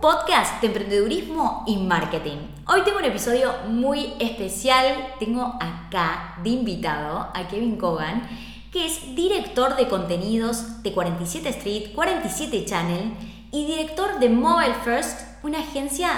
podcast de emprendedurismo y marketing. Hoy tengo un episodio muy especial. Tengo acá de invitado a Kevin Cogan, que es director de contenidos de 47 Street, 47 Channel y director de Mobile First, una agencia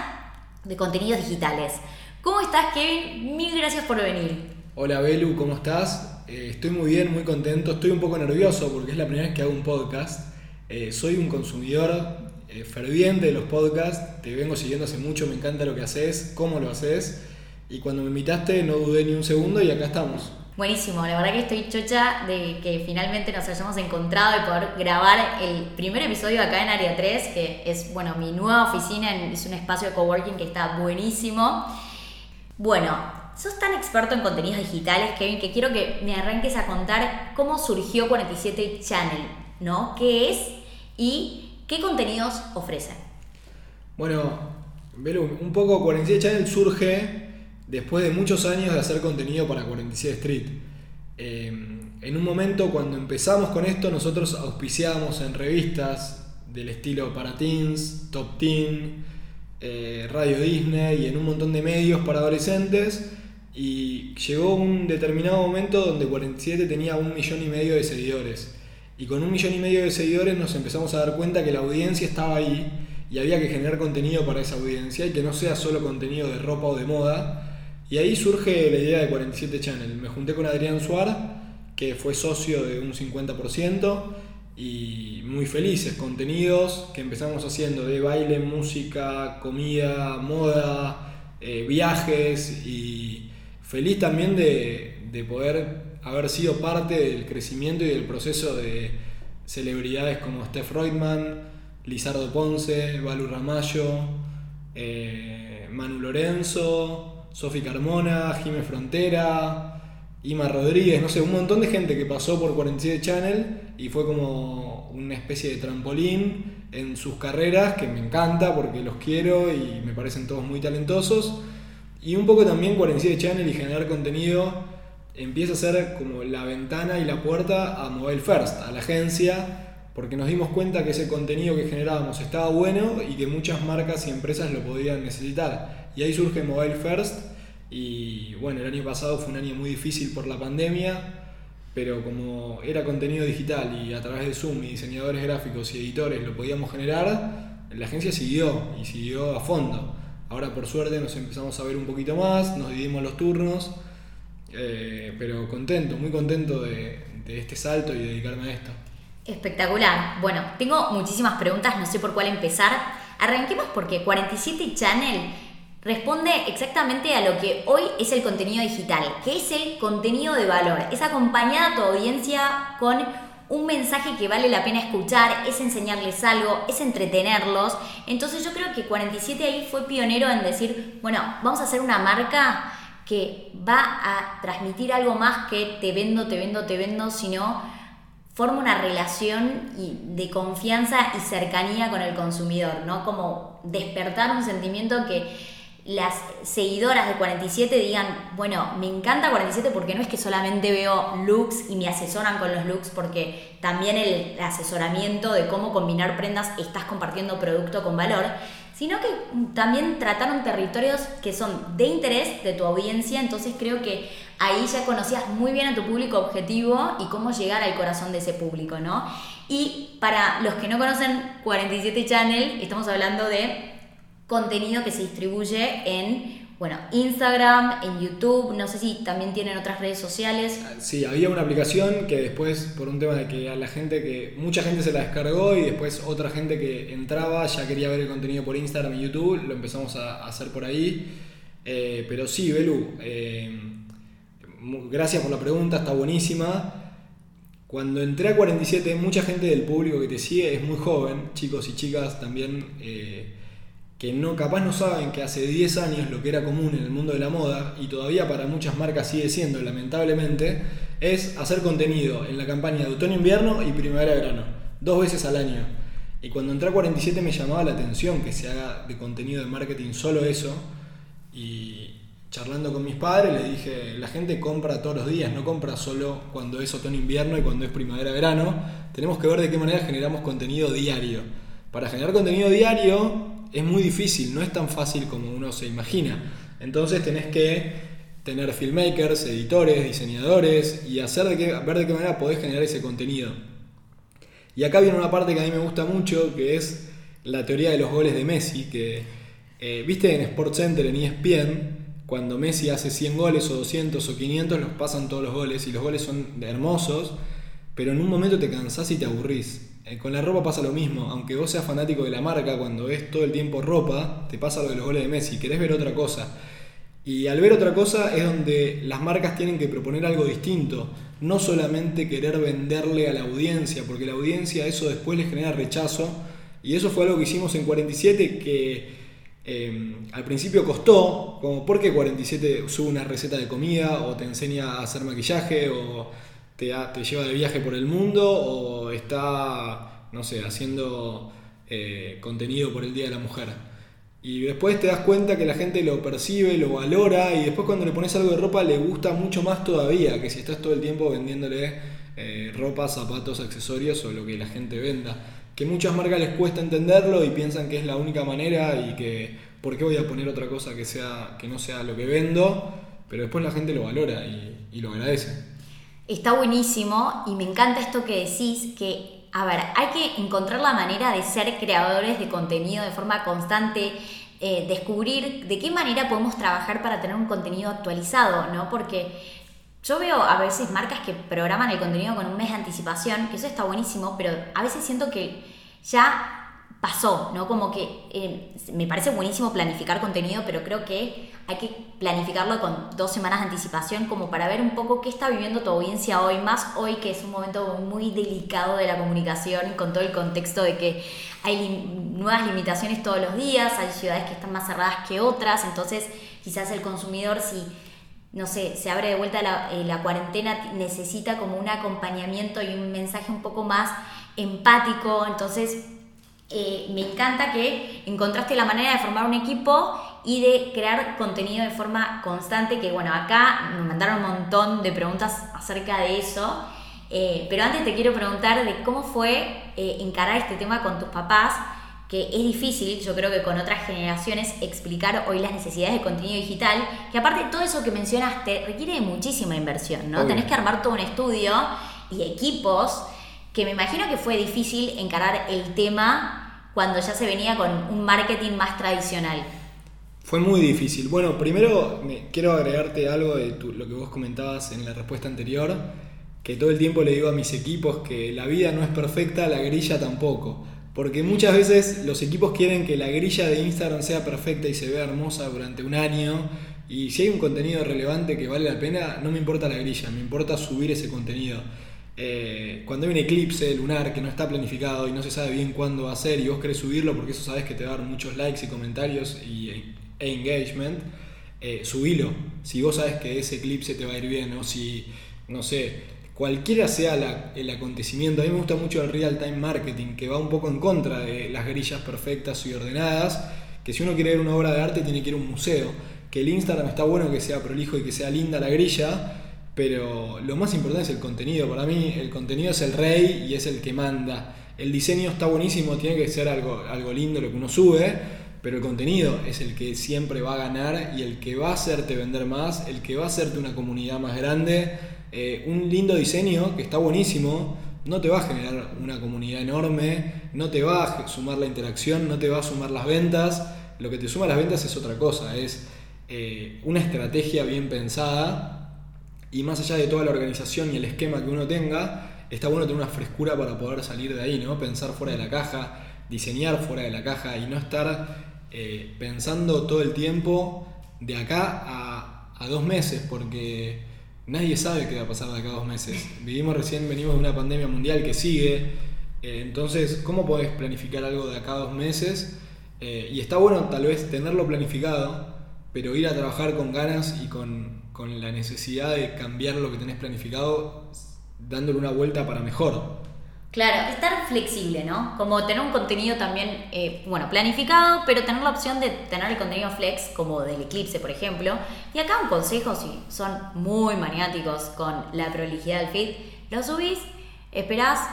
de contenidos digitales. ¿Cómo estás, Kevin? Mil gracias por venir. Hola, Belu, ¿cómo estás? Eh, estoy muy bien, muy contento. Estoy un poco nervioso porque es la primera vez que hago un podcast. Eh, soy un consumidor eh, ferviente de los podcasts, te vengo siguiendo hace mucho, me encanta lo que haces, cómo lo haces. Y cuando me invitaste no dudé ni un segundo y acá estamos. Buenísimo, la verdad que estoy chocha de que finalmente nos hayamos encontrado y poder grabar el primer episodio acá en Área 3, que es, bueno, mi nueva oficina, es un espacio de coworking que está buenísimo. Bueno, sos tan experto en contenidos digitales, Kevin, que quiero que me arranques a contar cómo surgió 47 Channel, ¿no? ¿Qué es? Y ¿Qué contenidos ofrecen? Bueno, un poco 47 Channel surge después de muchos años de hacer contenido para 47 Street. Eh, en un momento cuando empezamos con esto, nosotros auspiciábamos en revistas del estilo para teens, Top Teen, eh, Radio Disney y en un montón de medios para adolescentes. Y llegó un determinado momento donde 47 tenía un millón y medio de seguidores. Y con un millón y medio de seguidores nos empezamos a dar cuenta que la audiencia estaba ahí y había que generar contenido para esa audiencia y que no sea solo contenido de ropa o de moda. Y ahí surge la idea de 47 Channel. Me junté con Adrián Suar, que fue socio de un 50%, y muy felices, contenidos que empezamos haciendo de baile, música, comida, moda, eh, viajes y feliz también de, de poder haber sido parte del crecimiento y del proceso de celebridades como Steph Reutemann, Lizardo Ponce, Balu Ramallo, eh, Manu Lorenzo, Sofi Carmona, Jime Frontera, Ima Rodríguez, no sé, un montón de gente que pasó por 47 Channel y fue como una especie de trampolín en sus carreras que me encanta porque los quiero y me parecen todos muy talentosos. Y un poco también 47 Channel y generar contenido empieza a ser como la ventana y la puerta a Mobile First, a la agencia, porque nos dimos cuenta que ese contenido que generábamos estaba bueno y que muchas marcas y empresas lo podían necesitar. Y ahí surge Mobile First y bueno, el año pasado fue un año muy difícil por la pandemia, pero como era contenido digital y a través de Zoom y diseñadores gráficos y editores lo podíamos generar, la agencia siguió y siguió a fondo. Ahora por suerte nos empezamos a ver un poquito más, nos dividimos los turnos eh, pero contento, muy contento de, este salto y dedicarme a esto. Espectacular. Bueno, tengo muchísimas preguntas, no sé por cuál empezar. Arranquemos porque 47 Channel responde exactamente a lo que hoy es el contenido digital, que es el contenido de valor. Es acompañar a tu audiencia con un mensaje que vale la pena escuchar, es enseñarles algo, es entretenerlos. Entonces yo creo que 47 ahí fue pionero en decir, bueno, vamos a hacer una marca que va a transmitir algo más que te vendo, te vendo, te vendo, sino forma una relación de confianza y cercanía con el consumidor, ¿no? Como despertar un sentimiento que las seguidoras de 47 digan, bueno, me encanta 47 porque no es que solamente veo looks y me asesoran con los looks, porque también el asesoramiento de cómo combinar prendas estás compartiendo producto con valor, sino que también trataron territorios que son de interés de tu audiencia, entonces creo que ahí ya conocías muy bien a tu público objetivo y cómo llegar al corazón de ese público, ¿no? Y para los que no conocen 47 Channel, estamos hablando de contenido que se distribuye en bueno, Instagram, en YouTube, no sé si también tienen otras redes sociales. Sí, había una aplicación que después, por un tema de que a la gente que, mucha gente se la descargó y después otra gente que entraba ya quería ver el contenido por Instagram y YouTube, lo empezamos a hacer por ahí. Eh, pero sí, Belu, eh, gracias por la pregunta, está buenísima. Cuando entré a 47, mucha gente del público que te sigue es muy joven, chicos y chicas también. Eh, que no, capaz no saben que hace 10 años lo que era común en el mundo de la moda, y todavía para muchas marcas sigue siendo, lamentablemente, es hacer contenido en la campaña de otoño-invierno y primavera-verano, dos veces al año. Y cuando entré a 47 me llamaba la atención que se haga de contenido de marketing solo eso, y charlando con mis padres le dije, la gente compra todos los días, no compra solo cuando es otoño-invierno y cuando es primavera-verano, tenemos que ver de qué manera generamos contenido diario. Para generar contenido diario es muy difícil, no es tan fácil como uno se imagina. Entonces tenés que tener filmmakers, editores, diseñadores y hacer de qué, ver de qué manera podés generar ese contenido. Y acá viene una parte que a mí me gusta mucho, que es la teoría de los goles de Messi, que eh, viste en SportsCenter, en ESPN, cuando Messi hace 100 goles o 200 o 500, los pasan todos los goles y los goles son hermosos, pero en un momento te cansás y te aburrís. Eh, con la ropa pasa lo mismo, aunque vos seas fanático de la marca, cuando ves todo el tiempo ropa, te pasa lo de los goles de Messi, querés ver otra cosa. Y al ver otra cosa es donde las marcas tienen que proponer algo distinto, no solamente querer venderle a la audiencia, porque la audiencia eso después le genera rechazo. Y eso fue algo que hicimos en 47 que eh, al principio costó, como porque 47 sube una receta de comida o te enseña a hacer maquillaje o te, lleva de viaje por el mundo o está, no sé, haciendo eh, contenido por el Día de la Mujer. Y después te das cuenta que la gente lo percibe, lo valora y después cuando le pones algo de ropa le gusta mucho más todavía que si estás todo el tiempo vendiéndole eh, ropa, zapatos, accesorios o lo que la gente venda. Que muchas marcas les cuesta entenderlo y piensan que es la única manera y que por qué voy a poner otra cosa que, sea, que no sea lo que vendo, pero después la gente lo valora y, y lo agradece. Está buenísimo y me encanta esto que decís, que a ver, hay que encontrar la manera de ser creadores de contenido de forma constante, eh, descubrir de qué manera podemos trabajar para tener un contenido actualizado, ¿no? Porque yo veo a veces marcas que programan el contenido con un mes de anticipación, que eso está buenísimo, pero a veces siento que ya pasó, ¿no? Como que eh, me parece buenísimo planificar contenido, pero creo que hay que planificarlo con dos semanas de anticipación como para ver un poco qué está viviendo tu audiencia hoy, más hoy que es un momento muy delicado de la comunicación con todo el contexto de que hay nuevas limitaciones todos los días, hay ciudades que están más cerradas que otras, entonces quizás el consumidor si no sé, se abre de vuelta la, eh, cuarentena, necesita como un acompañamiento y un mensaje un poco más empático, entonces eh, me encanta que encontraste la manera de formar un equipo y de crear contenido de forma constante, que bueno, acá me mandaron un montón de preguntas acerca de eso, eh, pero antes te quiero preguntar de cómo fue eh, encarar este tema con tus papás, que es difícil, yo creo que con otras generaciones, explicar hoy las necesidades de contenido digital, que aparte todo eso que mencionaste requiere de muchísima inversión, ¿no? Tenés que armar todo un estudio y equipos que me imagino que fue difícil encarar el tema cuando ya se venía con un marketing más tradicional. Fue muy difícil. Bueno, primero quiero agregarte algo de lo que vos comentabas en la respuesta anterior, que todo el tiempo le digo a mis equipos que la vida no es perfecta, la grilla tampoco. Porque muchas veces los equipos quieren que la grilla de Instagram sea perfecta y se vea hermosa durante un año. Y si hay un contenido relevante que vale la pena, no me importa la grilla, me importa subir ese contenido. Eh, cuando hay un eclipse lunar que no está planificado y no se sabe bien cuándo va a ser y vos querés subirlo porque eso sabes que te va a dar muchos likes y comentarios y, e engagement, eh, subilo. Si vos sabes que ese eclipse te va a ir bien o si, no sé, cualquiera sea el acontecimiento. A mí me gusta mucho el real time marketing que va un poco en contra de las grillas perfectas y ordenadas, que si uno quiere ver una obra de arte tiene que ir a un museo. Que el Instagram está bueno que sea prolijo y que sea linda la grilla, pero lo más importante es el contenido. Para mí el contenido es el rey y es el que manda. El diseño está buenísimo, tiene que ser algo, algo lindo lo que uno sube, pero el contenido es el que siempre va a ganar y el que va a hacerte vender más, el que va a hacerte una comunidad más grande. Eh, un lindo diseño que está buenísimo, no te va a generar una comunidad enorme, no te va a sumar la interacción, no te va a sumar las ventas. Lo que te suma las ventas es otra cosa, es eh, una estrategia bien pensada y más allá de toda la organización y el esquema que uno tenga, está bueno tener una frescura para poder salir de ahí, ¿no? Pensar fuera de la caja, diseñar fuera de la caja y no estar eh, pensando todo el tiempo de acá a, a, dos meses, porque nadie sabe qué va a pasar de acá a dos meses. Vivimos recién, venimos de una pandemia mundial que sigue, eh, entonces, ¿cómo podés planificar algo de acá a dos meses? Eh, y está bueno tal vez tenerlo planificado, pero ir a trabajar con ganas y con, con la necesidad de cambiar lo que tenés planificado, dándole una vuelta para mejor. Claro, estar flexible, ¿no? Como tener un contenido también, eh, bueno, planificado, pero tener la opción de tener el contenido flex, como del eclipse, por ejemplo. Y acá un consejo, si son muy maniáticos con la prolijidad del feed, lo subís, esperás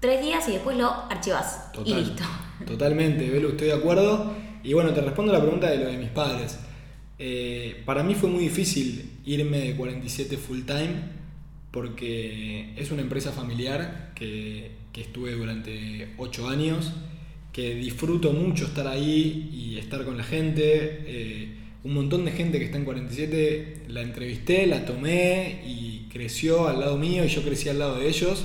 tres días y después lo archivás. y listo. Totalmente, Belu, estoy de acuerdo. Y bueno, te respondo la pregunta de lo de mis padres. Eh, para mí fue muy difícil irme de 47 full time porque es una empresa familiar que, que estuve durante 8 años, que disfruto mucho estar ahí y estar con la gente. Eh, un montón de gente que está en 47 la entrevisté, la tomé y creció al lado mío y yo crecí al lado de ellos.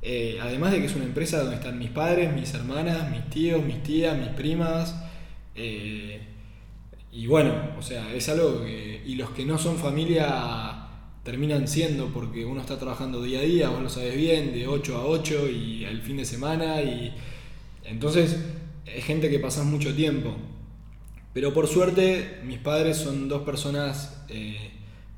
Eh, además de que es una empresa donde están mis padres, mis hermanas, mis tíos, mis tías, mis primas. Eh, y bueno, o sea, es algo que... Y los que no son familia terminan siendo porque uno está trabajando día a día, vos lo sabes bien, de 8 a 8 y al fin de semana. Y entonces es gente que pasas mucho tiempo. Pero por suerte mis padres son dos personas eh,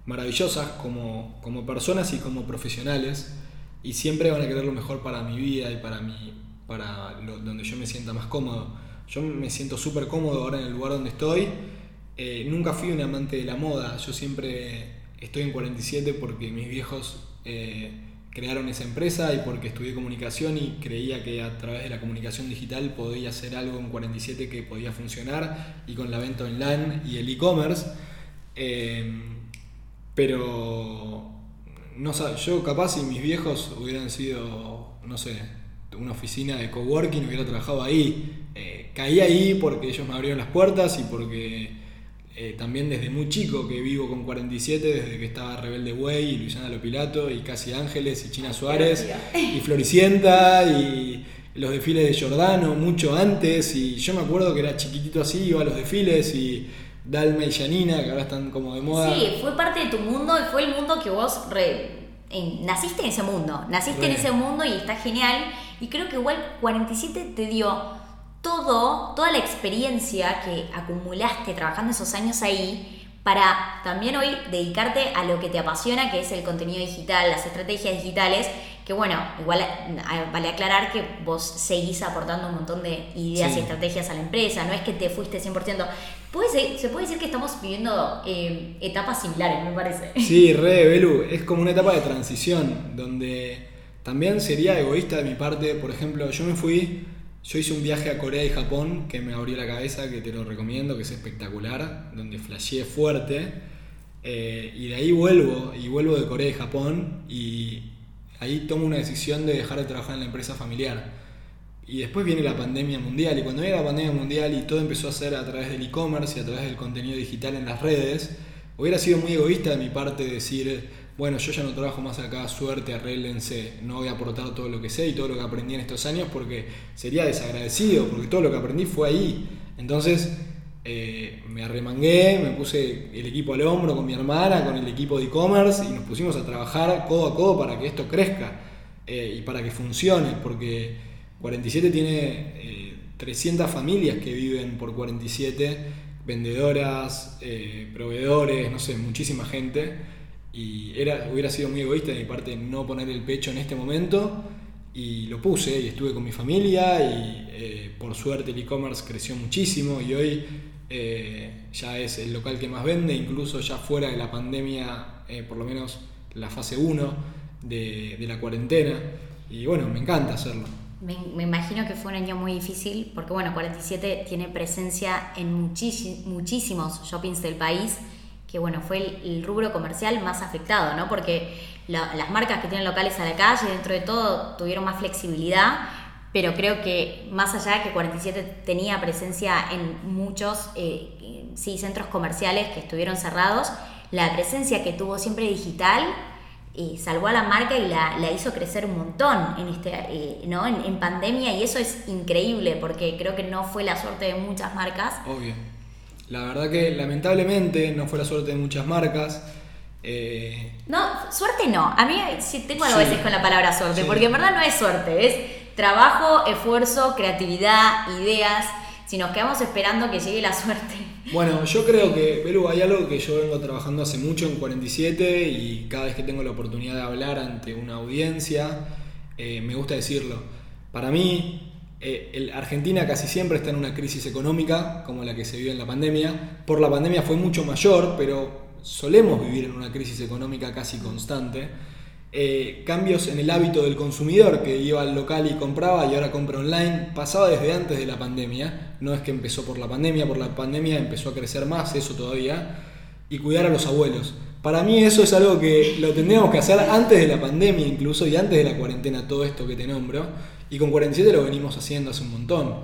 maravillosas como, como personas y como profesionales y siempre van a querer lo mejor para mi vida y para, mi, para donde yo me sienta más cómodo. Yo me siento súper cómodo ahora en el lugar donde estoy. Eh, nunca fui un amante de la moda, yo siempre estoy en 47 porque mis viejos eh, crearon esa empresa y porque estudié comunicación y creía que a través de la comunicación digital podía hacer algo en 47 que podía funcionar y con la venta online y el e-commerce. Eh, pero no yo capaz si mis viejos hubieran sido, no sé, una oficina de coworking, hubiera trabajado ahí. Eh, caí ahí porque ellos me abrieron las puertas y porque eh, también desde muy chico que vivo con 47, desde que estaba Rebelde Way y Luisana Lopilato y Casi Ángeles y China Suárez y Floricienta y los desfiles de Giordano mucho antes y yo me acuerdo que era chiquitito así, iba a los desfiles y Dalma y Janina, que ahora están como de moda. Sí, fue parte de tu mundo y fue el mundo que vos naciste en ese mundo. Naciste en ese mundo y está genial. Y creo que igual 47 te dio todo, toda la experiencia que acumulaste trabajando esos años ahí para también hoy dedicarte a lo que te apasiona, que es el contenido digital, las estrategias digitales que bueno, igual vale aclarar que vos seguís aportando un montón de ideas y estrategias a la empresa, no es que te fuiste 100%. Puede se puede decir que estamos viviendo eh, etapas similares, me parece. Sí, re, Belu, es como una etapa de transición, donde también sería egoísta de mi parte, por ejemplo, yo me fui, yo hice un viaje a Corea y Japón que me abrió la cabeza, que te lo recomiendo, que es espectacular, donde flasheé fuerte, eh, y de ahí vuelvo, y vuelvo de Corea y Japón, y ahí tomo una decisión de dejar de trabajar en la empresa familiar. Y después viene la pandemia mundial, y cuando viene la pandemia mundial y todo empezó a ser a través del e-commerce y a través del contenido digital en las redes, hubiera sido muy egoísta de mi parte decir, bueno, yo ya no trabajo más acá, suerte, arréglense, no voy a aportar todo lo que sé y todo lo que aprendí en estos años porque sería desagradecido, porque todo lo que aprendí fue ahí. Entonces, eh, me arremangué, me puse el equipo al hombro con mi hermana, con el equipo de e-commerce y nos pusimos a trabajar codo a codo para que esto crezca eh, y para que funcione, porque 47 tiene 300 eh, familias que viven por 47, vendedoras, proveedores, no sé, muchísima gente. Y era, hubiera sido muy egoísta de mi parte no poner el pecho en este momento y lo puse y estuve con mi familia y por suerte el e-commerce creció muchísimo y hoy eh, ya es el local que más vende, incluso ya fuera de la pandemia, eh, por lo menos la fase 1 de, la cuarentena. Y bueno, me encanta hacerlo. Me, imagino que fue un año muy difícil, porque bueno, 47 tiene presencia en muchísimos shoppings del país, que bueno, fue el, rubro comercial más afectado, ¿no? Porque las marcas que tienen locales a la calle, dentro de todo, tuvieron más flexibilidad pero creo que más allá de que 47 tenía presencia en muchos eh, sí, centros comerciales que estuvieron cerrados, la presencia que tuvo siempre digital eh, salvó a la marca y la, hizo crecer un montón en, este, eh, ¿no? En, pandemia y eso es increíble porque creo que no fue la suerte de muchas marcas. Obvio. La verdad que lamentablemente no fue la suerte de muchas marcas. No, suerte no. A mí sí tengo algo a veces con la palabra suerte, porque en verdad no es suerte, es trabajo, esfuerzo, creatividad, ideas. Si nos quedamos esperando que llegue la suerte. Bueno, yo creo que, Perú, hay algo que yo vengo trabajando hace mucho en 47 y cada vez que tengo la oportunidad de hablar ante una audiencia, eh, me gusta decirlo. Para mí, eh, Argentina casi siempre está en una crisis económica, como la que se vive en la pandemia. Por la pandemia fue mucho mayor, pero solemos vivir en una crisis económica casi constante. eh, cambios en el hábito del consumidor que iba al local y compraba y ahora compra online, pasaba desde antes de la pandemia, no es que empezó por la pandemia, por la pandemia empezó a crecer más eso todavía, y cuidar a los abuelos. Para mí eso es algo que lo tendríamos que hacer antes de la pandemia incluso y antes de la cuarentena, todo esto que te nombro, y con 47 lo venimos haciendo hace un montón.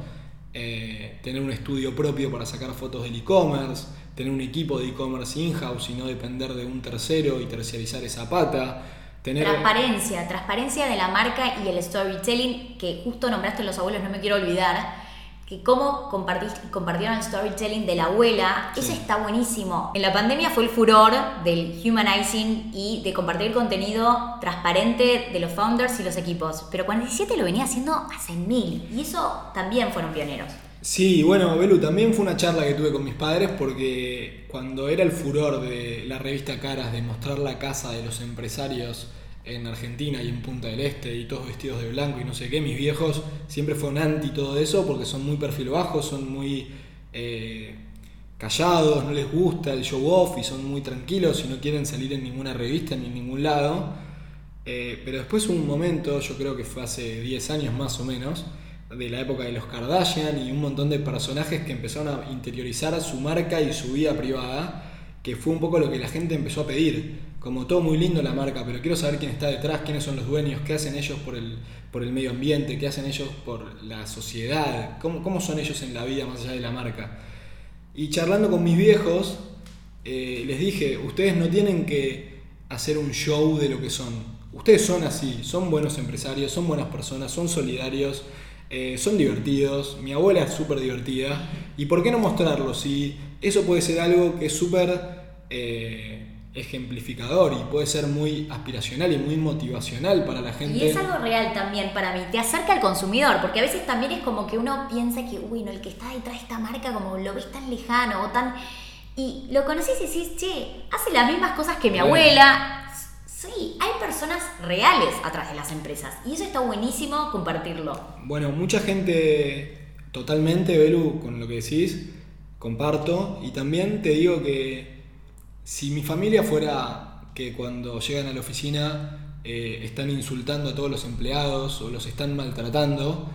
Eh, tener un estudio propio para sacar fotos del e-commerce, tener un equipo de e-commerce in-house y no depender de un tercero y terciarizar esa pata. Tener... Transparencia, transparencia de la marca y el storytelling, que justo nombraste los abuelos, no me quiero olvidar que cómo compartieron el storytelling de la abuela, eso está buenísimo. En la pandemia fue el furor del humanizing y de compartir contenido transparente de los founders y los equipos, pero 47 lo venía haciendo hace mil y eso también fueron pioneros. Sí, bueno, Belu, también fue una charla que tuve con mis padres porque cuando era el furor de la revista Caras de mostrar la casa de los empresarios, en Argentina y en Punta del Este y todos vestidos de blanco y no sé qué, mis viejos siempre fueron anti todo eso porque son muy perfil bajo, son muy eh, callados, no les gusta el show off y son muy tranquilos y no quieren salir en ninguna revista ni en ningún lado. Eh, pero después un momento, yo creo que fue hace 10 años más o menos, de la época de los Kardashian y un montón de personajes que empezaron a interiorizar su marca y su vida privada, que fue un poco lo que la gente empezó a pedir como todo muy lindo la marca, pero quiero saber quién está detrás, quiénes son los dueños, qué hacen ellos por el, por el medio ambiente, qué hacen ellos por la sociedad, cómo, cómo son ellos en la vida más allá de la marca. Y charlando con mis viejos, eh, les dije, ustedes no tienen que hacer un show de lo que son. Ustedes son así, son buenos empresarios, son buenas personas, son solidarios, eh, son divertidos. Mi abuela es súper divertida. ¿Y por qué no mostrarlo? Si eso puede ser algo que es súper... Eh, ejemplificador y puede ser muy aspiracional y muy motivacional para la gente. Y es algo real también para mí, te acerca al consumidor, porque a veces también es como que uno piensa que, uy, no, el que está detrás de esta marca como lo ves tan lejano o tan... Y lo conoces y decís, che, hace las mismas cosas que mi abuela. Sí, hay personas reales atrás de las empresas y eso está buenísimo compartirlo. Bueno, mucha gente totalmente, Belu, con lo que decís, comparto y también te digo que si mi familia fuera que cuando llegan a la oficina eh, están insultando a todos los empleados o los están maltratando,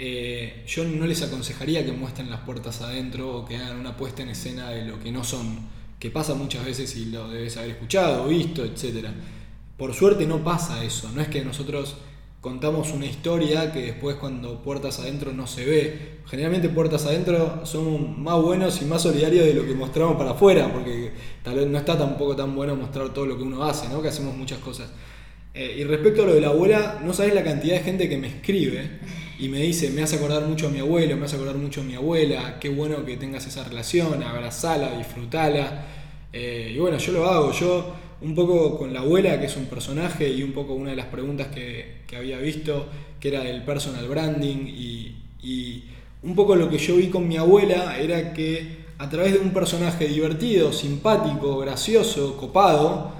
eh, yo no les aconsejaría que muestren las puertas adentro o que hagan una puesta en escena de lo que no son, que pasa muchas veces y lo debes haber escuchado, visto, etc. Por suerte no pasa eso, no es que nosotros contamos una historia que después cuando puertas adentro no se ve. Generalmente puertas adentro son más buenos y más solidarios de lo que mostramos para afuera, porque tal vez no está tampoco tan bueno mostrar todo lo que uno hace, ¿no? que hacemos muchas cosas. Eh, y respecto a lo de la abuela, no sabes la cantidad de gente que me escribe y me dice, me hace acordar mucho a mi abuelo, me hace acordar mucho a mi abuela, qué bueno que tengas esa relación, abrazala, disfrutala. Eh, y bueno, yo lo hago, yo un poco con la abuela, que es un personaje, y un poco una de las preguntas que, había visto, que era el personal branding, y, un poco lo que yo vi con mi abuela era que a través de un personaje divertido, simpático, gracioso, copado,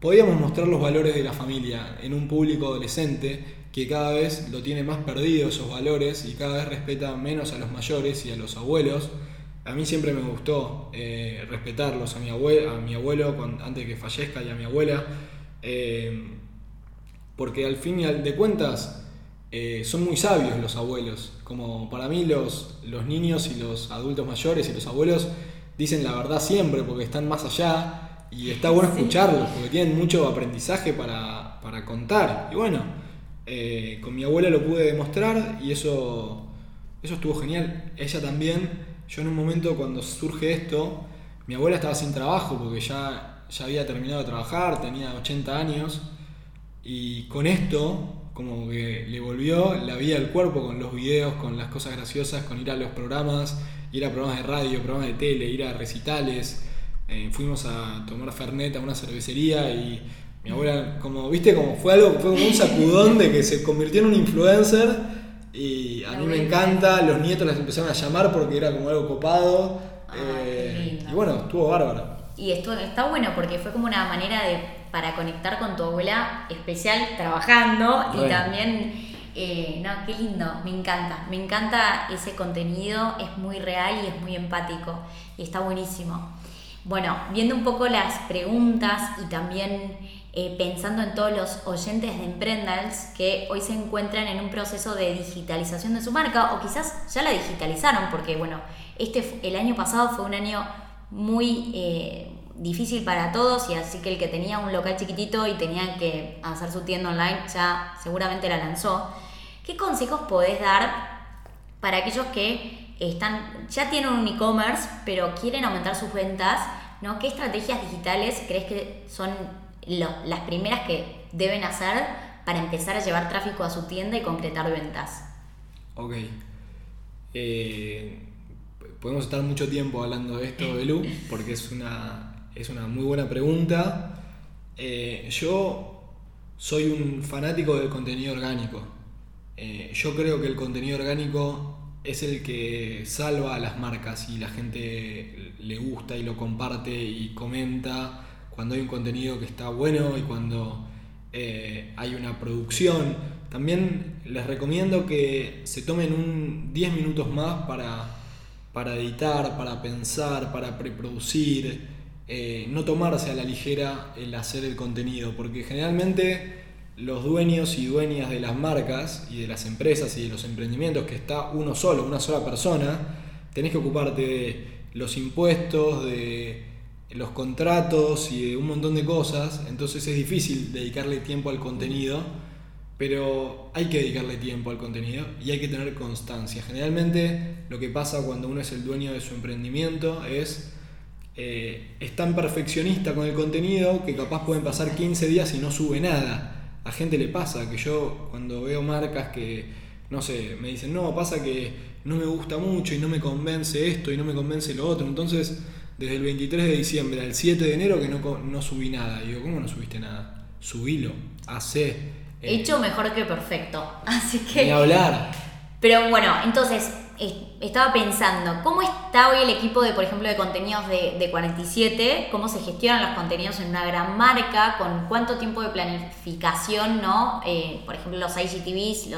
podíamos mostrar los valores de la familia en un público adolescente que cada vez lo tiene más perdido esos valores y cada vez respeta menos a los mayores y a los abuelos a mí siempre me gustó eh, respetarlos, a mi, abuelo, a mi abuelo antes de que fallezca y a mi abuela, eh, porque al fin y al de cuentas eh, son muy sabios los abuelos, como para mí los, los niños y los adultos mayores y los abuelos dicen la verdad siempre porque están más allá y está bueno escucharlos porque tienen mucho aprendizaje para, para contar. Y bueno, con mi abuela lo pude demostrar y eso, eso estuvo genial. Ella también yo en un momento cuando surge esto, mi abuela estaba sin trabajo porque ya, ya había terminado de trabajar, tenía 80 años, y con esto como que le volvió la vida al cuerpo con los videos, con las cosas graciosas, con ir a los programas, ir a programas de radio, programas de tele, ir a recitales. Eh, fuimos a tomar Fernet a una cervecería y mi abuela, como, viste, como fue algo, fue como un sacudón de que se convirtió en un influencer y a mí me encanta, los nietos las empezaron a llamar porque era como algo copado. Eh, y bueno, estuvo bárbaro. Y esto está bueno porque fue como una manera de para conectar con tu abuela especial trabajando y también, eh, no, qué lindo, me encanta, me encanta ese contenido, es muy real y es muy empático y está buenísimo. Bueno, viendo un poco las preguntas y también eh, pensando en todos los oyentes de Emprendals que hoy se encuentran en un proceso de digitalización de su marca o quizás ya la digitalizaron porque bueno, este el año pasado fue un año muy eh, difícil para todos y así que el que tenía un local chiquitito y tenía que hacer su tienda online ya seguramente la lanzó. ¿Qué consejos podés dar para aquellos que están ya tienen un e-commerce pero quieren aumentar sus ventas? ¿no? ¿Qué estrategias digitales crees que son las primeras que deben hacer para empezar a llevar tráfico a su tienda y concretar ventas? Ok. Eh, podemos estar mucho tiempo hablando de esto, Belu, porque es una, es una muy buena pregunta. Eh, yo soy un fanático del contenido orgánico. Eh, yo creo que el contenido orgánico es el que salva a las marcas y la gente le gusta y lo comparte y comenta cuando hay un contenido que está bueno y cuando eh, hay una producción. También les recomiendo que se tomen un 10 minutos más para, para editar, para pensar, para preproducir, eh, no tomarse a la ligera el hacer el contenido, porque generalmente los dueños y dueñas de las marcas y de las empresas y de los emprendimientos, que está uno solo, una sola persona, tenés que ocuparte de los impuestos, de los contratos y de un montón de cosas, entonces es difícil dedicarle tiempo al contenido, pero hay que dedicarle tiempo al contenido y hay que tener constancia. Generalmente lo que pasa cuando uno es el dueño de su emprendimiento es, eh, es tan perfeccionista con el contenido que capaz pueden pasar 15 días y no sube nada. A gente le pasa que yo cuando veo marcas que, no sé, me dicen, no, pasa que no me gusta mucho y no me convence esto y no me convence lo otro, entonces desde el 23 de diciembre al 7 de enero que no, no subí nada. Digo, ¿cómo no subiste nada? Subilo, hacé. Eh, Hecho mejor que perfecto. Así que. Ni hablar. Pero bueno, entonces, estaba pensando, ¿cómo está hoy el equipo de, por ejemplo, de contenidos de, 47? ¿Cómo se gestionan los contenidos en una gran marca? ¿Con cuánto tiempo de planificación, no? Eh, por ejemplo, los IGTVs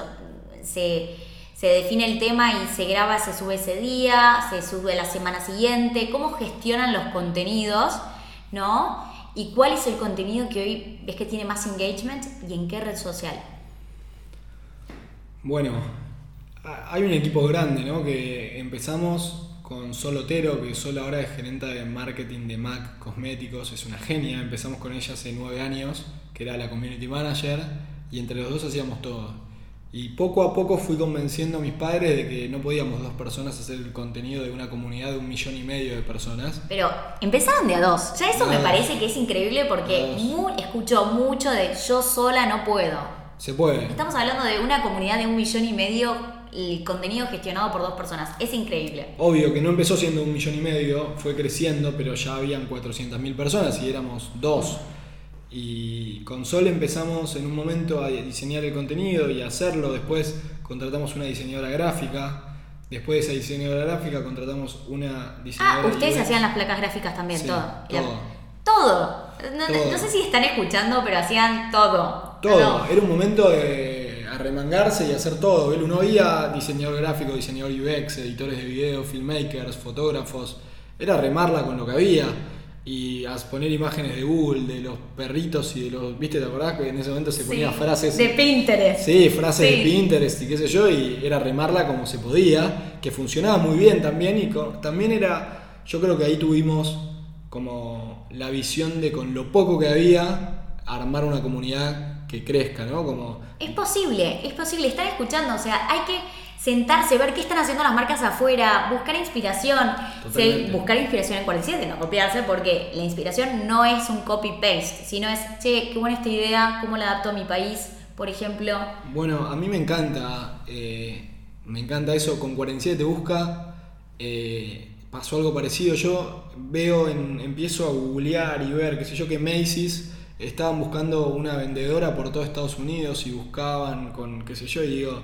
se se define el tema y se graba, se sube ese día, se sube la semana siguiente, cómo gestionan los contenidos, ¿no? Y cuál es el contenido que hoy ves que tiene más engagement y en qué red social. Bueno, hay un equipo grande, ¿no? Que empezamos con Sol Otero, que Sol ahora es gerente de marketing de MAC Cosméticos, es una genia, empezamos con ella hace nueve años, que era la community manager, y entre los dos hacíamos todo y poco a poco fui convenciendo a mis padres de que no podíamos dos personas hacer el contenido de una comunidad de un millón y medio de personas. Pero empezaron de a dos. Ya eso me parece que es increíble porque escucho mucho de yo sola no puedo. Se puede. Estamos hablando de una comunidad de un millón y medio el contenido gestionado por dos personas. Es increíble. Obvio que no empezó siendo un millón y medio, fue creciendo, pero ya habían 400.000 personas y éramos dos. Y con Sol empezamos en un momento a diseñar el contenido y a hacerlo. Después contratamos una diseñadora gráfica. Después de esa diseñadora gráfica contratamos una diseñadora. Ah, ustedes hacían las placas gráficas también, todo. Todo. No, sé si están escuchando, pero hacían todo. Todo. Era un momento de arremangarse y hacer todo. No había diseñador gráfico, diseñador UX, editores de video, filmmakers, fotógrafos. Era remarla con lo que había y a poner imágenes de Google, de los perritos y de los. ¿Viste? ¿Te acordás que en ese momento se ponía frases. De Pinterest. Sí, frases de Pinterest y qué sé yo, y era remarla como se podía, que funcionaba muy bien también, y también era. Yo creo que ahí tuvimos como la visión de con lo poco que había, armar una comunidad que crezca, ¿no? Como. Es posible, es posible, estar escuchando, o sea, hay que sentarse, ver qué están haciendo las marcas afuera, buscar inspiración, buscar inspiración en 47, no copiarse, porque la inspiración no es un copy-paste, sino es, che, qué buena esta idea, cómo la adapto a mi país, por ejemplo. Bueno, a mí me encanta, eh, me encanta eso, con 47 busca, eh, pasó algo parecido, yo veo, en, empiezo a googlear y ver, qué sé yo, que Macy's estaban buscando una vendedora por todo Estados Unidos y buscaban con, qué sé yo, y digo,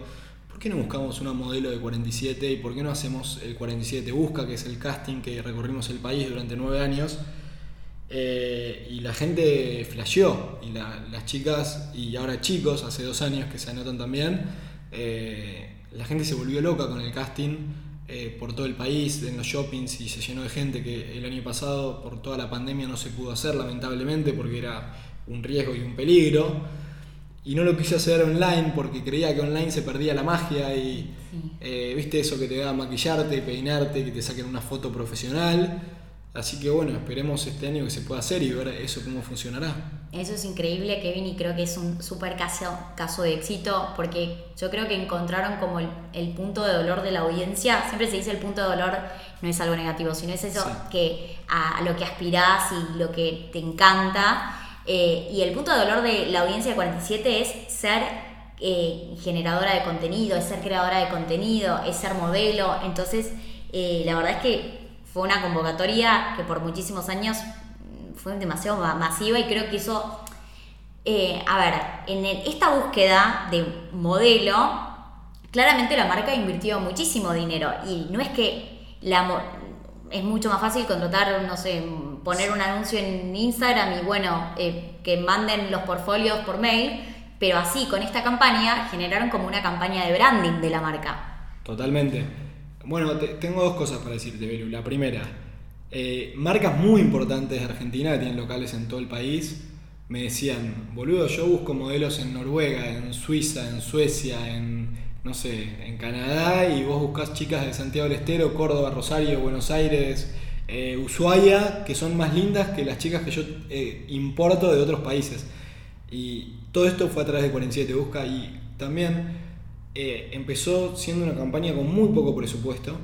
¿por qué no buscamos una modelo de 47 y por qué no hacemos el 47 Busca, que es el casting que recorrimos el país durante nueve años? Eh, y la gente flasheó, y las chicas, y ahora chicos, hace dos años que se anotan también, eh, la gente se volvió loca con el casting eh, por todo el país, en los shoppings, y se llenó de gente que el año pasado, por toda la pandemia, no se pudo hacer, lamentablemente, porque era un riesgo y un peligro. Y no lo quise hacer online porque creía que online se perdía la magia y eh, viste eso que te da maquillarte, peinarte, que te saquen una foto profesional. Así que bueno, esperemos este año que se pueda hacer y ver eso cómo funcionará. Eso es increíble, Kevin, y creo que es un súper caso, caso de éxito, porque yo creo que encontraron como el, punto de dolor de la audiencia. Siempre se dice el punto de dolor no es algo negativo, sino es eso que a, lo que aspirás y lo que te encanta. Eh, y el punto de dolor de la audiencia de 47 es ser eh, generadora de contenido, es ser creadora de contenido, es ser modelo. Entonces, eh, la verdad es que fue una convocatoria que por muchísimos años fue demasiado masiva y creo que eso, a ver, en esta búsqueda de modelo, claramente la marca invirtió muchísimo dinero y no es que la, es mucho más fácil contratar, no sé, poner un anuncio en Instagram y bueno, eh, que manden los portfolios por mail, pero así con esta campaña generaron como una campaña de branding de la marca. Totalmente. Bueno, tengo dos cosas para decirte, Belu. La primera, eh, marcas muy importantes de Argentina que tienen locales en todo el país me decían, boludo, yo busco modelos en Noruega, en Suiza, en Suecia, en, no sé, en Canadá y vos buscás chicas de Santiago del Estero, Córdoba, Rosario, Buenos Aires, eh, Ushuaia, que son más lindas que las chicas que yo eh, importo de otros países. Y todo esto fue a través de 47 Busca y también eh, empezó siendo una campaña con muy poco presupuesto.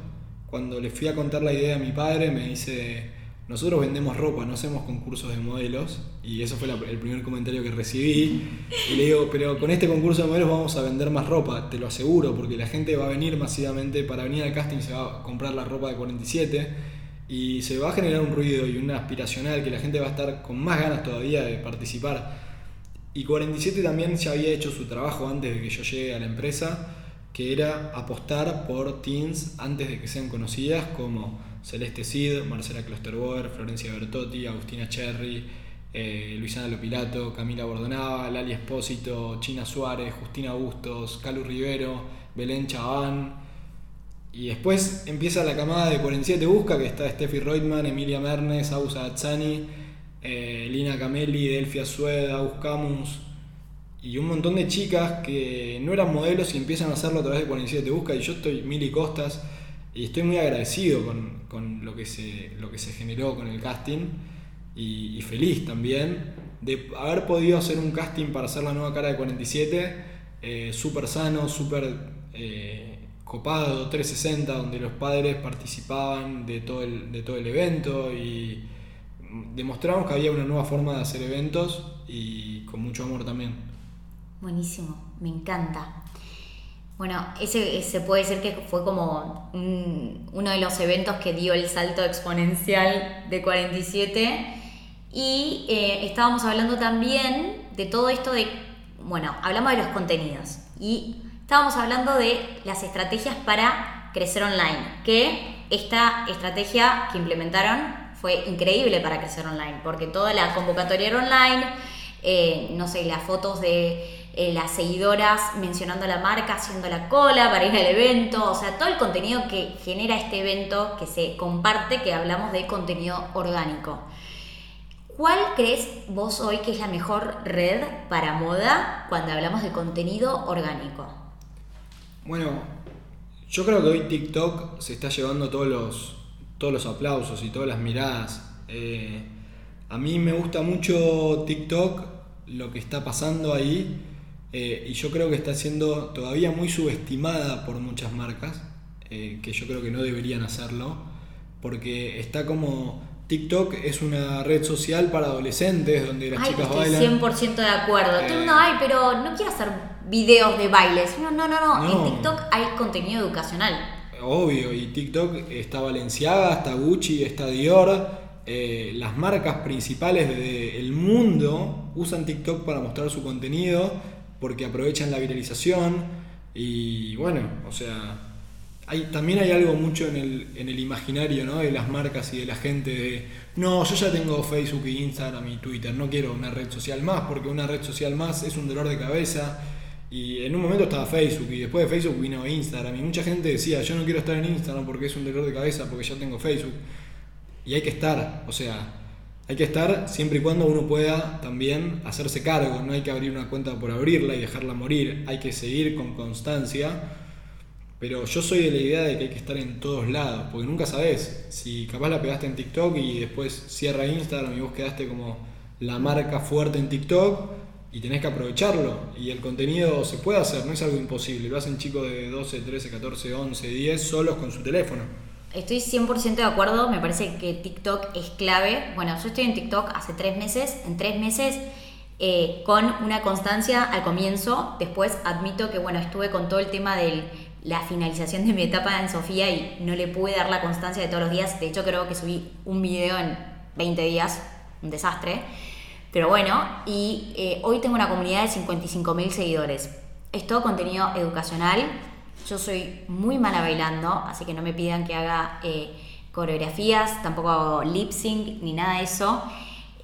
Cuando le fui a contar la idea a mi padre, me dice, nosotros vendemos ropa, no hacemos concursos de modelos. Y eso fue el primer comentario que recibí. Y le digo, pero con este concurso de modelos vamos a vender más ropa, te lo aseguro, porque la gente va a venir masivamente para venir al casting, se va a comprar la ropa de 47 y se va a generar un ruido y una aspiracional que la gente va a estar con más ganas todavía de participar. Y 47 también ya había hecho su trabajo antes de que yo llegue a la empresa, que era apostar por teens antes de que sean conocidas como Celeste Cid, Marcela Klosterboer, Florencia Bertotti, Agustina Cherry, eh, Luisana Lopilato, Camila Bordonava, Lali Espósito, China Suárez, Justina Bustos, Calu Rivero, Belén Chabán. Y después empieza la camada de 47 Busca, que está Steffi Reutemann, Emilia Mernes, Ausa Azzani eh, Lina Camelli, Delfia Sueda, Buscamos y un montón de chicas que no eran modelos y empiezan a hacerlo a través de 47 Busca y yo estoy Mili Costas y estoy muy agradecido con, lo, que se, lo que se generó con el casting y, feliz también de haber podido hacer un casting para hacer la nueva cara de 47 eh, súper sano, súper eh, copado, 360, donde los padres participaban de todo el, de todo el evento y demostramos que había una nueva forma de hacer eventos y con mucho amor también. Buenísimo, me encanta. Bueno, ese, se puede decir que fue como uno de los eventos que dio el salto exponencial de 47 y eh, estábamos hablando también de todo esto de, bueno, hablamos de los contenidos y estábamos hablando de las estrategias para crecer online, que esta estrategia que implementaron fue increíble para crecer online, porque toda la convocatoria era online, eh, no sé, las fotos de eh, las seguidoras mencionando la marca, haciendo la cola para ir al evento, o sea, todo el contenido que genera este evento, que se comparte, que hablamos de contenido orgánico. ¿Cuál crees vos hoy que es la mejor red para moda cuando hablamos de contenido orgánico? Bueno, yo creo que hoy TikTok se está llevando todos los, todos los aplausos y todas las miradas. Eh, a mí me gusta mucho TikTok, lo que está pasando ahí, eh, y yo creo que está siendo todavía muy subestimada por muchas marcas, eh, que yo creo que no deberían hacerlo, porque está como... TikTok es una red social para adolescentes donde las chicas estoy bailan. 100% de acuerdo. Tú no, ay, pero no quiero hacer videos de bailes. no, no, no. En TikTok hay contenido educacional obvio, y TikTok está Valenciaga, está Gucci, está Dior. Eh, las marcas principales del mundo usan TikTok para mostrar su contenido porque aprovechan la viralización y bueno, o sea, también hay algo mucho en el, en el imaginario de las marcas y de la gente de, no, yo ya tengo Facebook Instagram y Twitter, no quiero una red social más porque una red social más es un dolor de cabeza Y en un momento estaba Facebook y después de Facebook vino Instagram. Y mucha gente decía, yo no quiero estar en Instagram porque es un dolor de cabeza, porque ya tengo Facebook. Y hay que estar, o sea, hay que estar siempre y cuando uno pueda también hacerse cargo. No hay que abrir una cuenta por abrirla y dejarla morir. Hay que seguir con constancia. Pero yo soy de la idea de que hay que estar en todos lados, porque nunca sabes si capaz la pegaste en TikTok y después cierra Instagram y vos quedaste como la marca fuerte en TikTok y tenés que aprovecharlo. Y el contenido se puede hacer, no es algo imposible. Lo hacen chicos de 12, 13, 14, 11, 10 solos con su teléfono. Estoy 100% de acuerdo, me parece que TikTok es clave. Bueno, yo estoy en TikTok hace tres meses, en tres meses eh, con una constancia al comienzo, después admito que bueno, estuve con todo el tema de la finalización de mi etapa en Sofía y no le pude dar la constancia de todos los días. De hecho creo que subí un video en 20 días, un desastre. Pero bueno, y eh, hoy tengo una comunidad de 55.000 seguidores. Es todo contenido educacional. Yo soy muy mala bailando, así que no me pidan que haga eh, coreografías, tampoco hago lip sync ni nada de eso.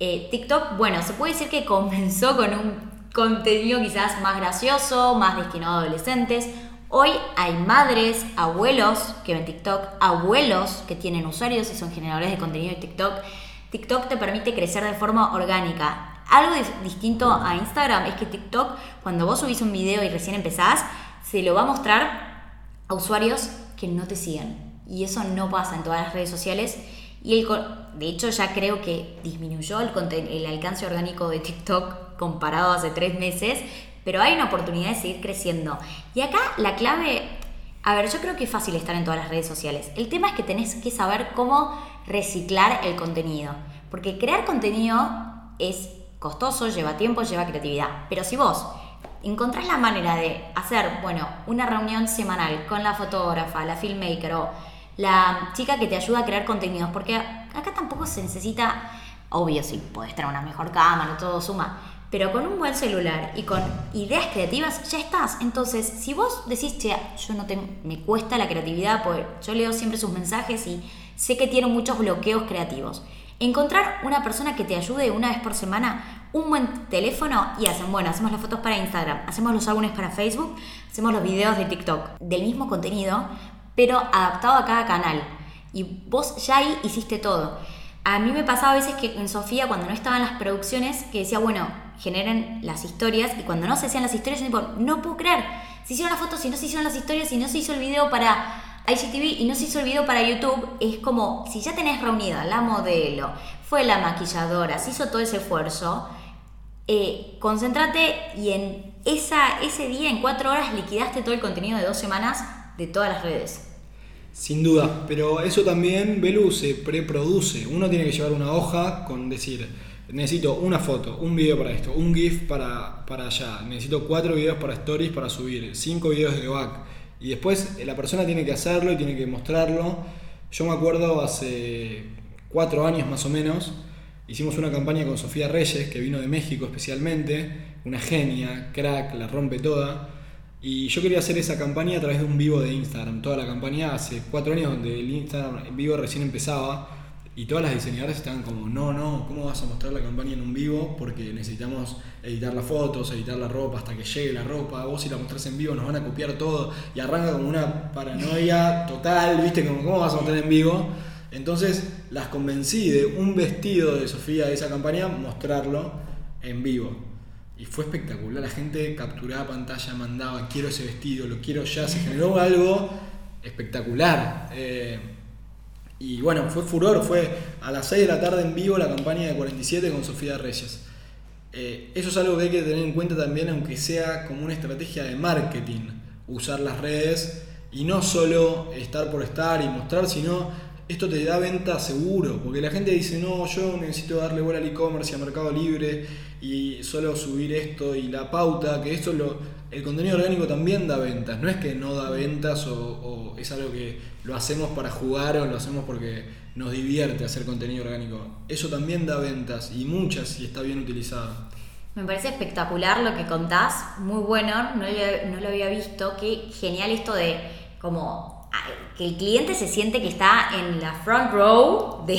Eh, TikTok, bueno, se puede decir que comenzó con un contenido quizás más gracioso, más destinado a adolescentes. Hoy hay madres, abuelos que ven TikTok, abuelos que tienen usuarios y son generadores de contenido de TikTok. TikTok te permite crecer de forma orgánica. Algo distinto a Instagram es que TikTok, cuando vos subís un video y recién empezás, se lo va a mostrar a usuarios que no te siguen. Y eso no pasa en todas las redes sociales. Y el, de hecho ya creo que disminuyó el, el alcance orgánico de TikTok comparado a hace tres meses, pero hay una oportunidad de seguir creciendo. Y acá la clave, a ver, yo creo que es fácil estar en todas las redes sociales. El tema es que tenés que saber cómo reciclar el contenido. Porque crear contenido es costoso, lleva tiempo, lleva creatividad. Pero si vos encontrás la manera de hacer, bueno, una reunión semanal con la fotógrafa, la filmmaker o la chica que te ayuda a crear contenidos, porque acá tampoco se necesita, obvio, si puedes tener una mejor cámara, todo suma, pero con un buen celular y con ideas creativas ya estás. Entonces, si vos decís, che, yo no te, me cuesta la creatividad, pues yo leo siempre sus mensajes y sé que tiene muchos bloqueos creativos. Encontrar una persona que te ayude una vez por semana, un buen teléfono y hacen, bueno, hacemos las fotos para Instagram, hacemos los álbumes para Facebook, hacemos los videos de TikTok, del mismo contenido, pero adaptado a cada canal. Y vos ya ahí hiciste todo. A mí me pasaba a veces que en Sofía, cuando no estaban las producciones, que decía, bueno, generen las historias, y cuando no se hacían las historias, yo no puedo creer, se hicieron las fotos, si no se hicieron las historias, si no se hizo el video para IGTV y no se hizo el video para YouTube, es como si ya tenés reunida la modelo, fue la maquilladora, se hizo todo ese esfuerzo, eh, concéntrate y en esa, ese día, en cuatro horas, liquidaste todo el contenido de dos semanas de todas las redes. Sin duda, pero eso también, Belu, se preproduce. Uno tiene que llevar una hoja con decir, necesito una foto, un video para esto, un GIF para, para allá, necesito cuatro videos para stories para subir, cinco videos de back y después eh, la persona tiene que hacerlo y tiene que mostrarlo. Yo me acuerdo hace cuatro años más o menos, hicimos una campaña con Sofía Reyes, que vino de México especialmente, una genia, crack, la rompe toda. Y yo quería hacer esa campaña a través de un vivo de Instagram. Toda la campaña hace cuatro años donde el Instagram vivo recién empezaba y todas las diseñadoras estaban como, no, no, ¿cómo vas a mostrar la campaña en un vivo? Porque necesitamos editar las fotos, editar la ropa hasta que llegue la ropa. Vos si la mostrás en vivo nos van a copiar todo. Y arranca como una paranoia total, ¿viste? Como, ¿cómo vas a mostrar en vivo? Entonces las convencí de un vestido de Sofía de esa campaña, mostrarlo en vivo. Y fue espectacular. La gente capturaba pantalla, mandaba, quiero ese vestido, lo quiero ya. Se generó algo espectacular. Eh, y bueno, fue furor, fue a las 6 de la tarde en vivo la campaña de 47 con Sofía Reyes. Eh, eso es algo que hay que tener en cuenta también, aunque sea como una estrategia de marketing, usar las redes y no solo estar por estar y mostrar, sino esto te da venta seguro, porque la gente dice, no, yo necesito darle bola al e-commerce y a Mercado Libre y solo subir esto y la pauta, que esto lo, el contenido orgánico también da ventas, no es que no da ventas o, es algo que lo hacemos para jugar o lo hacemos porque nos divierte hacer contenido orgánico. Eso también da ventas y muchas si está bien utilizado. Me parece espectacular lo que contás, muy bueno, no lo, no lo había visto, qué genial esto de como que el cliente se siente que está en la front row de,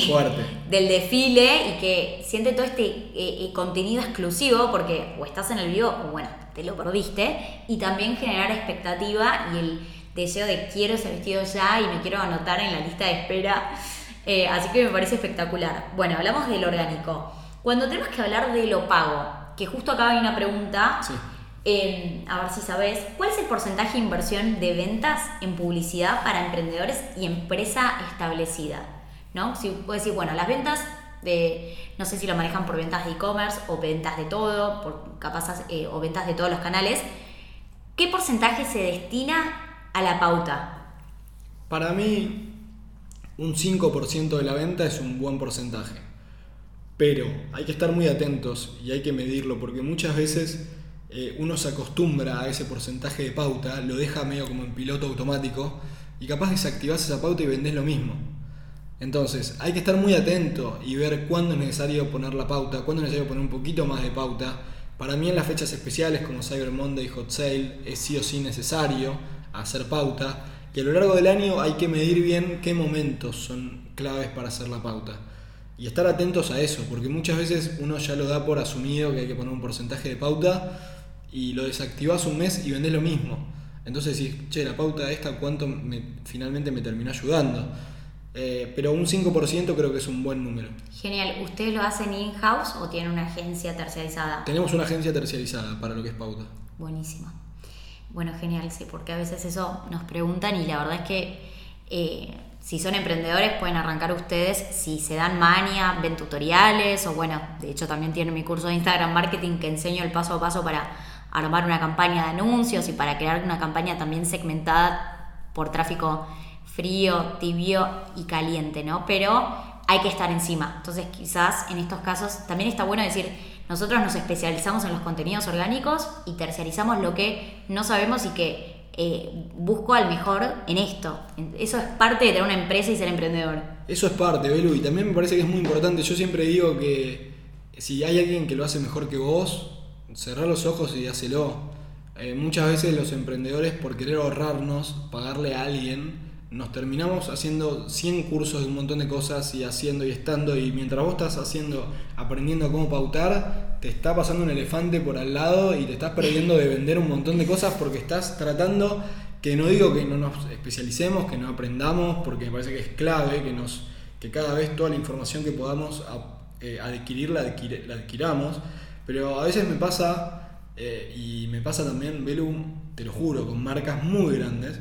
del desfile y que siente todo este eh, eh, contenido exclusivo porque o estás en el vivo o bueno, te lo perdiste y también generar expectativa y el deseo de quiero ese vestido ya y me quiero anotar en la lista de espera. Eh, así que me parece espectacular. Bueno, hablamos del orgánico. Cuando tenemos que hablar de lo pago, que justo acá hay una pregunta. Sí a ver si sabes, ¿cuál es el porcentaje de inversión de ventas en publicidad para emprendedores y empresa establecida? ¿No? Si puedes decir, bueno, las ventas de, no sé si lo manejan por ventas de e-commerce o ventas de todo, por eh, o ventas de todos los canales, ¿qué porcentaje se destina a la pauta? Para mí, un 5% de la venta es un buen porcentaje. Pero hay que estar muy atentos y hay que medirlo porque muchas veces eh, uno se acostumbra a ese porcentaje de pauta, lo deja medio como en piloto automático y capaz desactivás esa pauta y vendés lo mismo. Entonces, hay que estar muy atento y ver cuándo es necesario poner la pauta, cuándo es necesario poner un poquito más de pauta. Para mí en las fechas especiales como Cyber Monday y Hot Sale es sí o sí necesario hacer pauta y a lo largo del año hay que medir bien qué momentos son claves para hacer la pauta. Y estar atentos a eso, porque muchas veces uno ya lo da por asumido que hay que poner un porcentaje de pauta y lo desactivás un mes y vendés lo mismo. Entonces decís, che, la pauta esta, ¿cuánto me, finalmente me terminó ayudando? Eh, pero un 5% creo que es un buen número. Genial. ¿Ustedes lo hacen in-house o tienen una agencia terciarizada? Tenemos una agencia terciarizada para lo que es pauta. Buenísimo. Bueno, genial, sí, porque a veces eso nos preguntan y la verdad es que eh, si son emprendedores pueden arrancar ustedes, si se dan mania, ven tutoriales o bueno, de hecho también tienen mi curso de Instagram Marketing que enseño el paso a paso para armar una campaña de anuncios y para crear una campaña también segmentada por tráfico frío, tibio y caliente, ¿no? Pero hay que estar encima. Entonces quizás en estos casos también está bueno decir, nosotros nos especializamos en los contenidos orgánicos y terciarizamos lo que no sabemos y que eh, busco al mejor en esto. Eso es parte de tener una empresa y ser emprendedor. Eso es parte, Belu, y también me parece que es muy importante. Yo siempre digo que si hay alguien que lo hace mejor que vos, cerrar los ojos y hacelo. Eh, muchas veces los emprendedores, por querer ahorrarnos, pagarle a alguien, nos terminamos haciendo 100 cursos de un montón de cosas y haciendo y estando. Y mientras vos estás haciendo, aprendiendo cómo pautar, te está pasando un elefante por al lado y te estás perdiendo de vender un montón de cosas porque estás tratando, que no digo que no nos especialicemos, que no aprendamos, porque me parece que es clave que, nos, que cada vez toda la información que podamos eh, adquirir la, la adquiramos pero a veces me pasa, eh, y me pasa también, Belu, te lo juro, con marcas muy grandes,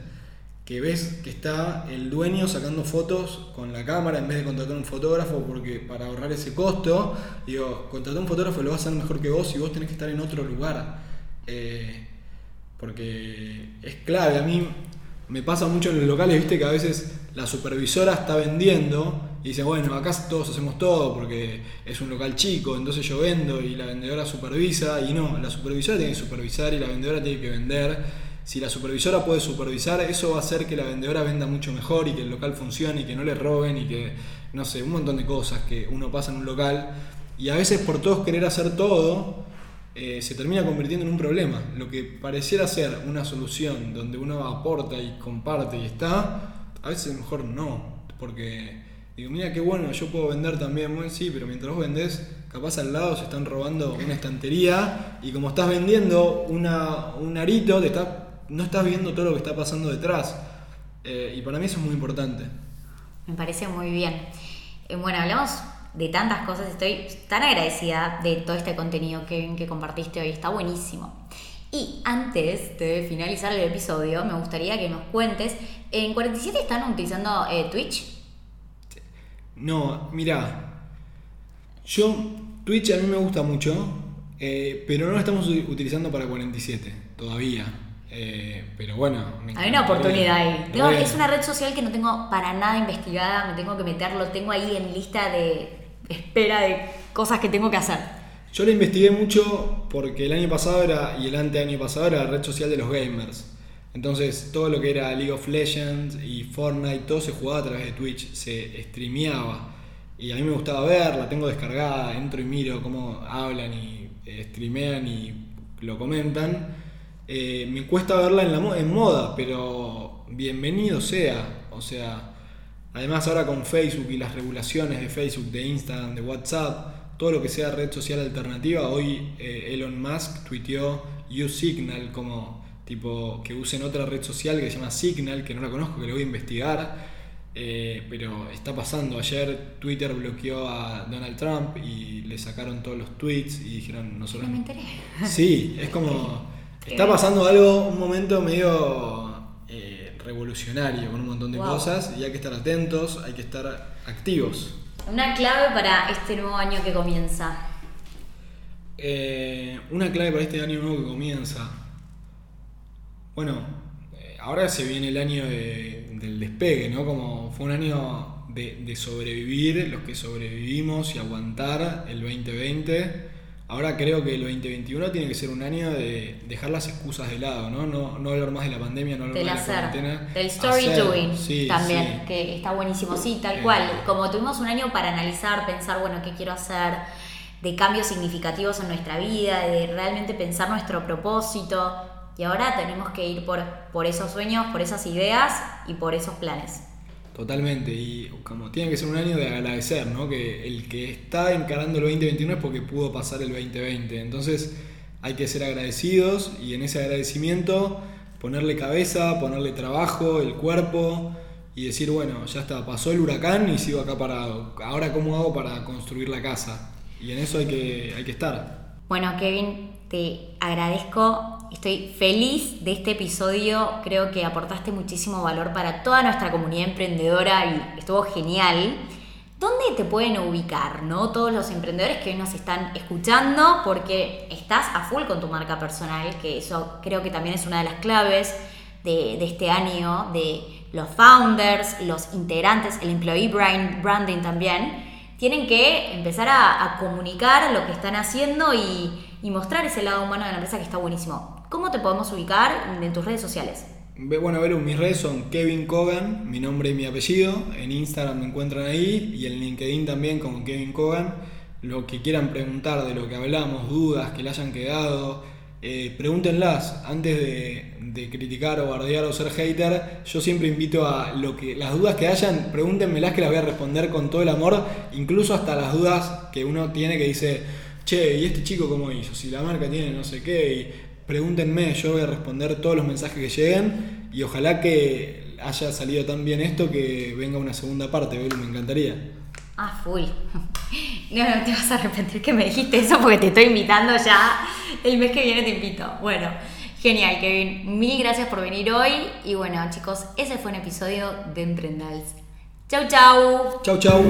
que ves que está el dueño sacando fotos con la cámara en vez de contratar un fotógrafo porque para ahorrar ese costo, digo, contratar un fotógrafo lo va a hacer mejor que vos y vos tenés que estar en otro lugar. Eh, porque es clave, a mí me pasa mucho en los locales, viste que a veces la supervisora está vendiendo y dice, bueno, acá todos hacemos todo porque es un local chico, entonces yo vendo y la vendedora supervisa y no, la supervisora tiene que supervisar y la vendedora tiene que vender. Si la supervisora puede supervisar, eso va a hacer que la vendedora venda mucho mejor y que el local funcione y que no le roben y que, no sé, un montón de cosas que uno pasa en un local. Y a veces por todos querer hacer todo, eh, se termina convirtiendo en un problema. Lo que pareciera ser una solución donde uno aporta y comparte y está, a veces mejor no, porque digo, mira qué bueno, yo puedo vender también, bueno, sí, pero mientras vos vendés, capaz al lado se están robando una estantería y como estás vendiendo una, un arito, te no estás viendo todo lo que está pasando detrás. Eh, y para mí eso es muy importante. Me parece muy bien. Eh, bueno, hablamos de tantas cosas. Estoy tan agradecida de todo este contenido que, que compartiste hoy. Está buenísimo. Y antes de finalizar el episodio, me gustaría que nos cuentes, ¿en 47 están utilizando eh, Twitch? No, mira, yo Twitch a mí me gusta mucho, eh, pero no lo estamos utilizando para 47 todavía. Eh, pero bueno, hay una oportunidad ahí. es una red social que no tengo para nada investigada, me tengo que meterlo, tengo ahí en lista de espera de cosas que tengo que hacer. Yo la investigué mucho porque el año pasado era, y el anteaño pasado era la red social de los gamers. Entonces todo lo que era League of Legends y Fortnite, todo se jugaba a través de Twitch, se streameaba. Y a mí me gustaba ver, la tengo descargada, entro y miro cómo hablan y eh, streamean y lo comentan. eh, me cuesta verla en, la, en moda, pero bienvenido sea. O sea, además ahora con Facebook y las regulaciones de Facebook, de Instagram, de WhatsApp, todo lo que sea red social alternativa, hoy eh, Elon Musk tuiteó Use Signal como tipo que usen otra red social que se llama Signal, que no la conozco, que lo voy a investigar. Eh, pero está pasando. Ayer Twitter bloqueó a Donald Trump y le sacaron todos los tweets y dijeron nosotros. No me enteré. Sí, es como. Está pasando algo, un momento medio revolucionario con un montón de cosas y hay que estar atentos, hay que estar activos. Una clave para este nuevo año que comienza. Eh, una clave para este año nuevo que comienza. Bueno, eh, ahora se viene el año del despegue, ¿no? Como fue un año de, de sobrevivir, los que sobrevivimos y aguantar el 2020 Ahora creo que el 2021 tiene que ser un año de dejar las excusas de lado, ¿no? No, no hablar más de la pandemia, no hablar más de la cuarentena. Del story doing también, que está buenísimo. Sí, tal cual. Como tuvimos un año para analizar, pensar, bueno, qué quiero hacer, de cambios significativos en nuestra vida, de realmente pensar nuestro propósito. Y ahora tenemos que ir por, por esos sueños, por esas ideas y por esos planes. Totalmente, y como tiene que ser un año de agradecer, ¿no? Que el que está encarando el 2021 es porque pudo pasar el 2020. Entonces hay que ser agradecidos y en ese agradecimiento ponerle cabeza, ponerle trabajo, el cuerpo y decir, bueno, ya está, pasó el huracán y sigo acá parado. Ahora, ¿cómo hago para construir la casa? Y en eso hay que, hay que estar. Bueno, Kevin, te agradezco, estoy feliz de este episodio, creo que aportaste muchísimo valor para toda nuestra comunidad emprendedora y estuvo genial. ¿Dónde te pueden ubicar, no? Todos los emprendedores que hoy nos están escuchando, porque estás a full con tu marca personal, que eso creo que también es una de las claves de, este año, de los founders, los integrantes, el employee branding también, tienen que empezar a comunicar lo que están haciendo y, y mostrar ese lado humano de la empresa que está buenísimo. ¿Cómo te podemos ubicar en tus redes sociales? Bueno, mis redes son Kevin Kogan, mi nombre y mi apellido. En Instagram me encuentran ahí y en LinkedIn también como Kevin Kogan. Lo que quieran preguntar de lo que hablamos, dudas que le hayan quedado, eh, pregúntenlas antes de, de, criticar o bardear o ser hater. Yo siempre invito a lo que las dudas que hayan, pregúntenmelas que las voy a responder con todo el amor, incluso hasta las dudas que uno tiene que dice che, ¿y este chico cómo hizo? Si la marca tiene no sé qué, y pregúntenme, yo voy a responder todos los mensajes que lleguen y ojalá que haya salido tan bien esto que venga una segunda parte, me encantaría. Ah, full. No, no te vas a arrepentir que me dijiste eso porque te estoy invitando ya. El mes que viene te invito. Bueno, genial, Kevin. Mil gracias por venir hoy. Y bueno, chicos, ese fue un episodio de Emprendals. Chau, chau. Chau, chau.